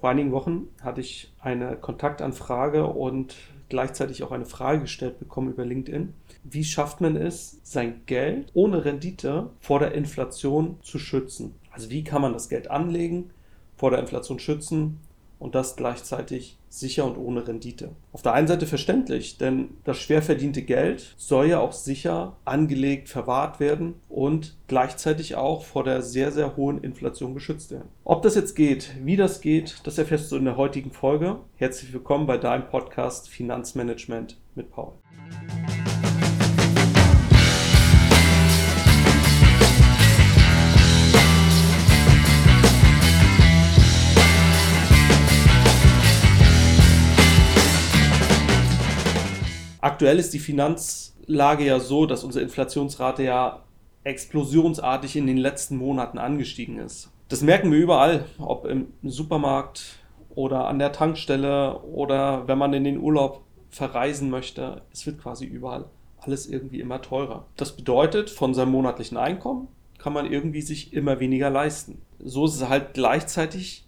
Vor einigen Wochen hatte ich eine Kontaktanfrage und gleichzeitig auch eine Frage gestellt bekommen über LinkedIn. Wie schafft man es, sein Geld ohne Rendite vor der Inflation zu schützen? Also wie kann man das Geld anlegen, vor der Inflation schützen und das gleichzeitig sicher und ohne Rendite. Auf der einen Seite verständlich, denn das schwer verdiente Geld soll ja auch sicher angelegt, verwahrt werden und gleichzeitig auch vor der sehr, sehr hohen Inflation geschützt werden. Ob das jetzt geht, wie das geht, das erfährst du in der heutigen Folge. Herzlich willkommen bei deinem Podcast Finanzmanagement mit Paul. Aktuell ist die Finanzlage ja so, dass unsere Inflationsrate ja explosionsartig in den letzten Monaten angestiegen ist. Das merken wir überall, ob im Supermarkt oder an der Tankstelle oder wenn man in den Urlaub verreisen möchte. Es wird quasi überall alles irgendwie immer teurer. Das bedeutet, von seinem monatlichen Einkommen kann man irgendwie sich immer weniger leisten. So ist es halt gleichzeitig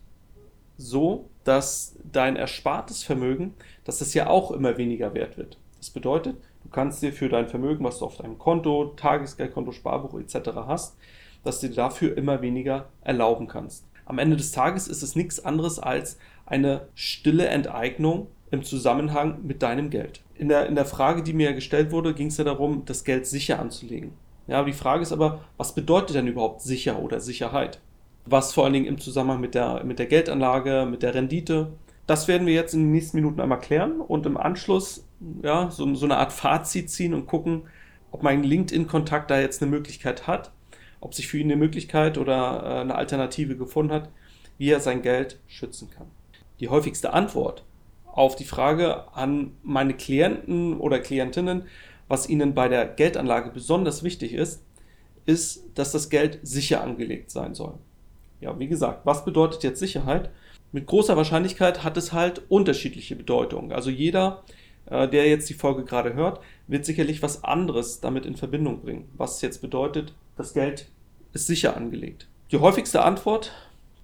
so, dass dein erspartes Vermögen, dass es ja auch immer weniger wert wird. Das bedeutet, du kannst dir für dein Vermögen, was du auf deinem Konto, Tagesgeldkonto, Sparbuch etc. hast, dass du dir dafür immer weniger erlauben kannst. Am Ende des Tages ist es nichts anderes als eine stille Enteignung im Zusammenhang mit deinem Geld. In der, in der Frage, die mir gestellt wurde, ging es ja darum, das Geld sicher anzulegen. Ja, die Frage ist aber, was bedeutet denn überhaupt sicher oder Sicherheit? Was vor allen Dingen im Zusammenhang mit der, mit der Geldanlage, mit der Rendite, das werden wir jetzt in den nächsten Minuten einmal klären und im Anschluss ja, so, so eine Art Fazit ziehen und gucken, ob mein LinkedIn-Kontakt da jetzt eine Möglichkeit hat, ob sich für ihn eine Möglichkeit oder äh, eine Alternative gefunden hat, wie er sein Geld schützen kann. Die häufigste Antwort auf die Frage an meine Klienten oder Klientinnen, was ihnen bei der Geldanlage besonders wichtig ist, ist, dass das Geld sicher angelegt sein soll. Ja, wie gesagt, was bedeutet jetzt Sicherheit? Mit großer Wahrscheinlichkeit hat es halt unterschiedliche Bedeutungen. Also jeder, äh, der jetzt die Folge gerade hört, wird sicherlich was anderes damit in Verbindung bringen. Was jetzt bedeutet, das Geld ist sicher angelegt. Die häufigste Antwort,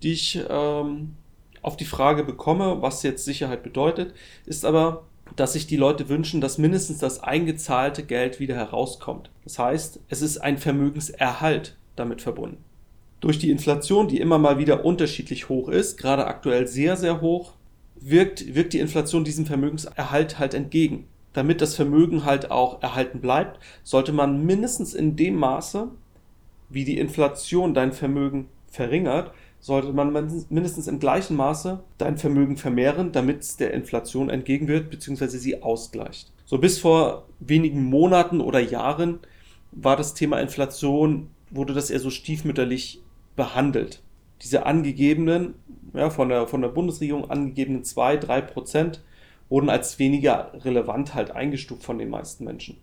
die ich ähm, auf die Frage bekomme, was jetzt Sicherheit bedeutet, ist aber, dass sich die Leute wünschen, dass mindestens das eingezahlte Geld wieder herauskommt. Das heißt, es ist ein Vermögenserhalt damit verbunden. Durch die Inflation, die immer mal wieder unterschiedlich hoch ist, gerade aktuell sehr, sehr hoch, wirkt, wirkt die Inflation diesem Vermögenserhalt halt entgegen. Damit das Vermögen halt auch erhalten bleibt, sollte man mindestens in dem Maße, wie die Inflation dein Vermögen verringert, sollte man mindestens im gleichen Maße dein Vermögen vermehren, damit es der Inflation entgegenwirkt bzw. sie ausgleicht. So bis vor wenigen Monaten oder Jahren war das Thema Inflation, wurde das eher so stiefmütterlich behandelt. Diese angegebenen, ja, von, der, von der Bundesregierung angegebenen 2, 3 Prozent wurden als weniger relevant halt eingestuft von den meisten Menschen.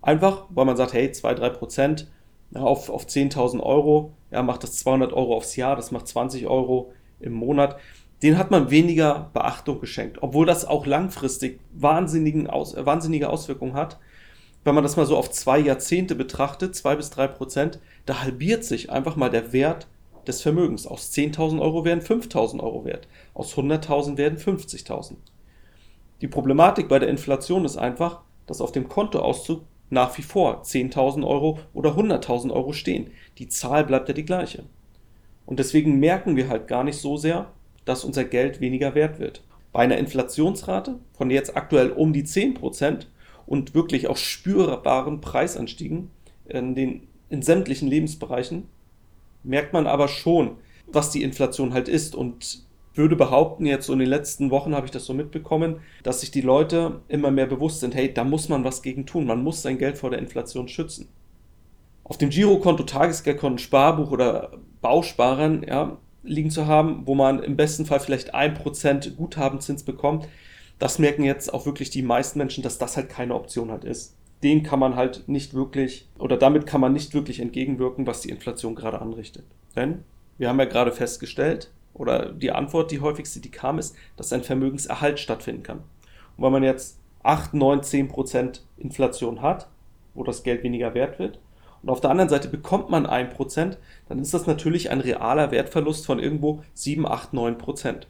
Einfach, weil man sagt, hey, 2, 3 Prozent auf, auf 10.000 Euro, ja, macht das 200 Euro aufs Jahr, das macht 20 Euro im Monat. Den hat man weniger Beachtung geschenkt, obwohl das auch langfristig wahnsinnigen Aus, äh, wahnsinnige Auswirkungen hat. Wenn man das mal so auf zwei Jahrzehnte betrachtet, zwei bis drei Prozent, da halbiert sich einfach mal der Wert des Vermögens. Aus 10.000 Euro werden 5.000 Euro wert. Aus 100.000 werden 50.000. Die Problematik bei der Inflation ist einfach, dass auf dem Kontoauszug nach wie vor 10.000 Euro oder 100.000 Euro stehen. Die Zahl bleibt ja die gleiche. Und deswegen merken wir halt gar nicht so sehr, dass unser Geld weniger wert wird. Bei einer Inflationsrate von jetzt aktuell um die 10% und wirklich auch spürbaren Preisanstiegen in, den, in sämtlichen Lebensbereichen merkt man aber schon, was die Inflation halt ist. Und würde behaupten, jetzt so in den letzten Wochen habe ich das so mitbekommen, dass sich die Leute immer mehr bewusst sind, hey, da muss man was gegen tun, man muss sein Geld vor der Inflation schützen. Auf dem Girokonto, Tagesgeldkonto, Sparbuch oder Bausparern ja, liegen zu haben, wo man im besten Fall vielleicht 1% Guthabenzins bekommt, das merken jetzt auch wirklich die meisten Menschen, dass das halt keine Option halt ist den kann man halt nicht wirklich, oder damit kann man nicht wirklich entgegenwirken, was die Inflation gerade anrichtet. Denn wir haben ja gerade festgestellt, oder die Antwort, die häufigste, die kam, ist, dass ein Vermögenserhalt stattfinden kann. Und wenn man jetzt 8, 9, 10 Prozent Inflation hat, wo das Geld weniger wert wird, und auf der anderen Seite bekommt man 1 Prozent, dann ist das natürlich ein realer Wertverlust von irgendwo 7, 8, 9 Prozent.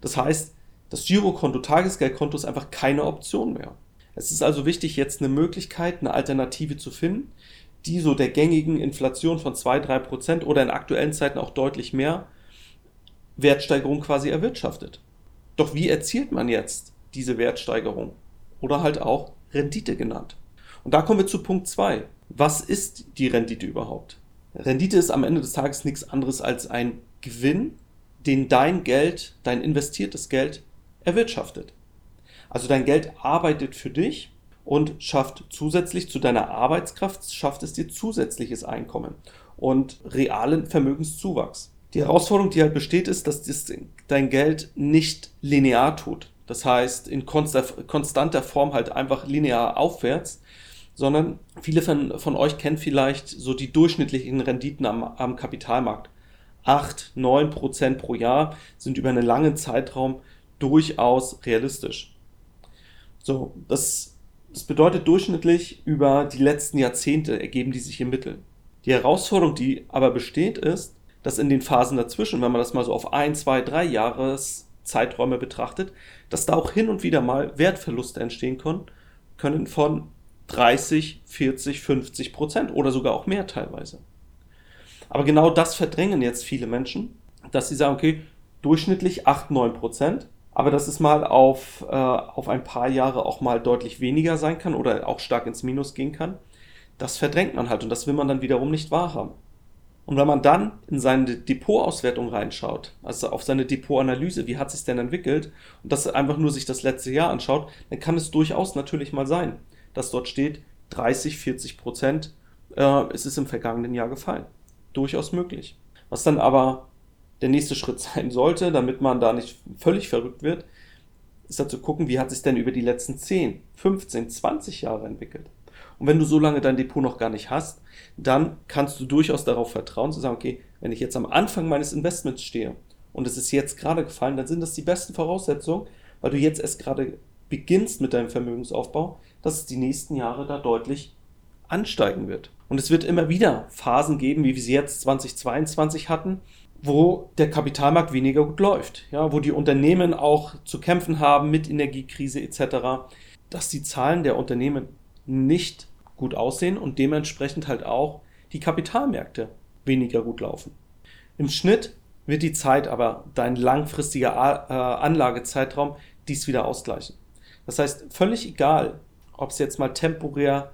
Das heißt, das Girokonto, Tagesgeldkonto ist einfach keine Option mehr. Es ist also wichtig, jetzt eine Möglichkeit, eine Alternative zu finden, die so der gängigen Inflation von 2-3% oder in aktuellen Zeiten auch deutlich mehr Wertsteigerung quasi erwirtschaftet. Doch wie erzielt man jetzt diese Wertsteigerung? Oder halt auch Rendite genannt. Und da kommen wir zu Punkt 2. Was ist die Rendite überhaupt? Rendite ist am Ende des Tages nichts anderes als ein Gewinn, den dein Geld, dein investiertes Geld erwirtschaftet. Also dein Geld arbeitet für dich und schafft zusätzlich zu deiner Arbeitskraft, schafft es dir zusätzliches Einkommen und realen Vermögenszuwachs. Die Herausforderung, die halt besteht, ist, dass das, dein Geld nicht linear tut. Das heißt, in konstanter Form halt einfach linear aufwärts, sondern viele von, von euch kennen vielleicht so die durchschnittlichen Renditen am, am Kapitalmarkt. 8, 9 Prozent pro Jahr sind über einen langen Zeitraum durchaus realistisch. So, das, das bedeutet durchschnittlich über die letzten Jahrzehnte ergeben die sich im Mittel. Die Herausforderung, die aber besteht, ist, dass in den Phasen dazwischen, wenn man das mal so auf ein, zwei, drei Jahreszeiträume betrachtet, dass da auch hin und wieder mal Wertverluste entstehen können, können von 30, 40, 50 Prozent oder sogar auch mehr teilweise. Aber genau das verdrängen jetzt viele Menschen, dass sie sagen, okay, durchschnittlich 8, 9 Prozent, aber dass es mal auf, äh, auf ein paar Jahre auch mal deutlich weniger sein kann oder auch stark ins Minus gehen kann, das verdrängt man halt und das will man dann wiederum nicht wahrhaben. Und wenn man dann in seine Depotauswertung reinschaut, also auf seine Depotanalyse, wie hat sich denn entwickelt, und das einfach nur sich das letzte Jahr anschaut, dann kann es durchaus natürlich mal sein, dass dort steht, 30, 40 Prozent äh, ist es im vergangenen Jahr gefallen. Durchaus möglich. Was dann aber der nächste Schritt sein sollte, damit man da nicht völlig verrückt wird, ist dann zu gucken, wie hat sich denn über die letzten 10, 15, 20 Jahre entwickelt. Und wenn du so lange dein Depot noch gar nicht hast, dann kannst du durchaus darauf vertrauen, zu sagen, okay, wenn ich jetzt am Anfang meines Investments stehe und es ist jetzt gerade gefallen, dann sind das die besten Voraussetzungen, weil du jetzt erst gerade beginnst mit deinem Vermögensaufbau, dass es die nächsten Jahre da deutlich ansteigen wird. Und es wird immer wieder Phasen geben, wie wir sie jetzt 2022 hatten, wo der Kapitalmarkt weniger gut läuft, ja, wo die Unternehmen auch zu kämpfen haben mit Energiekrise etc., dass die Zahlen der Unternehmen nicht gut aussehen und dementsprechend halt auch die Kapitalmärkte weniger gut laufen. Im Schnitt wird die Zeit aber, dein langfristiger äh, Anlagezeitraum, dies wieder ausgleichen. Das heißt, völlig egal, ob es jetzt mal temporär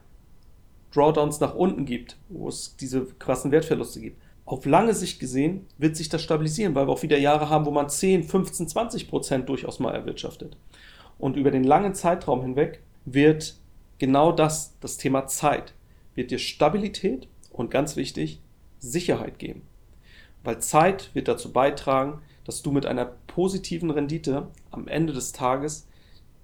Drawdowns nach unten gibt, wo es diese krassen Wertverluste gibt. Auf lange Sicht gesehen wird sich das stabilisieren, weil wir auch wieder Jahre haben, wo man 10, 15, 20 Prozent durchaus mal erwirtschaftet. Und über den langen Zeitraum hinweg wird genau das, das Thema Zeit, wird dir Stabilität und ganz wichtig, Sicherheit geben. Weil Zeit wird dazu beitragen, dass du mit einer positiven Rendite am Ende des Tages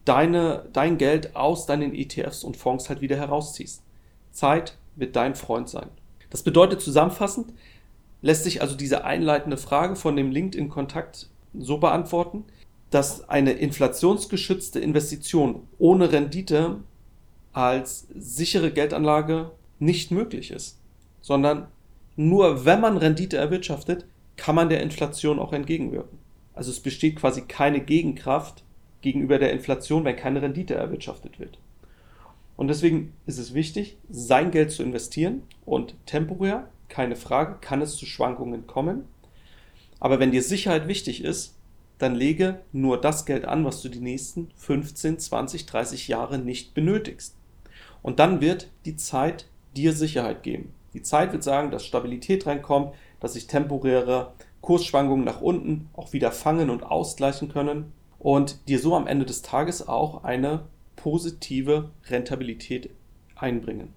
deine, dein Geld aus deinen ETFs und Fonds halt wieder herausziehst. Zeit wird dein Freund sein. Das bedeutet zusammenfassend, lässt sich also diese einleitende Frage von dem LinkedIn-Kontakt so beantworten, dass eine inflationsgeschützte Investition ohne Rendite als sichere Geldanlage nicht möglich ist, sondern nur wenn man Rendite erwirtschaftet, kann man der Inflation auch entgegenwirken. Also es besteht quasi keine Gegenkraft gegenüber der Inflation, wenn keine Rendite erwirtschaftet wird. Und deswegen ist es wichtig, sein Geld zu investieren und temporär, keine Frage, kann es zu Schwankungen kommen. Aber wenn dir Sicherheit wichtig ist, dann lege nur das Geld an, was du die nächsten 15, 20, 30 Jahre nicht benötigst. Und dann wird die Zeit dir Sicherheit geben. Die Zeit wird sagen, dass Stabilität reinkommt, dass sich temporäre Kursschwankungen nach unten auch wieder fangen und ausgleichen können und dir so am Ende des Tages auch eine positive Rentabilität einbringen.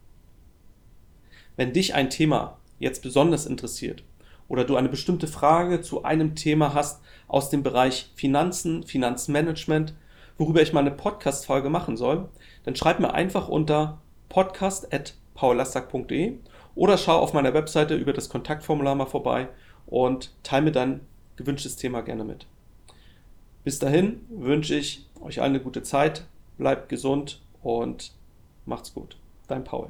Wenn dich ein Thema jetzt besonders interessiert oder du eine bestimmte Frage zu einem Thema hast aus dem Bereich Finanzen, Finanzmanagement, worüber ich mal eine Podcast-Folge machen soll, dann schreib mir einfach unter podcast.paulastack.de oder schau auf meiner Webseite über das Kontaktformular mal vorbei und teile mir dein gewünschtes Thema gerne mit. Bis dahin wünsche ich euch allen eine gute Zeit, bleibt gesund und macht's gut. Dein Paul.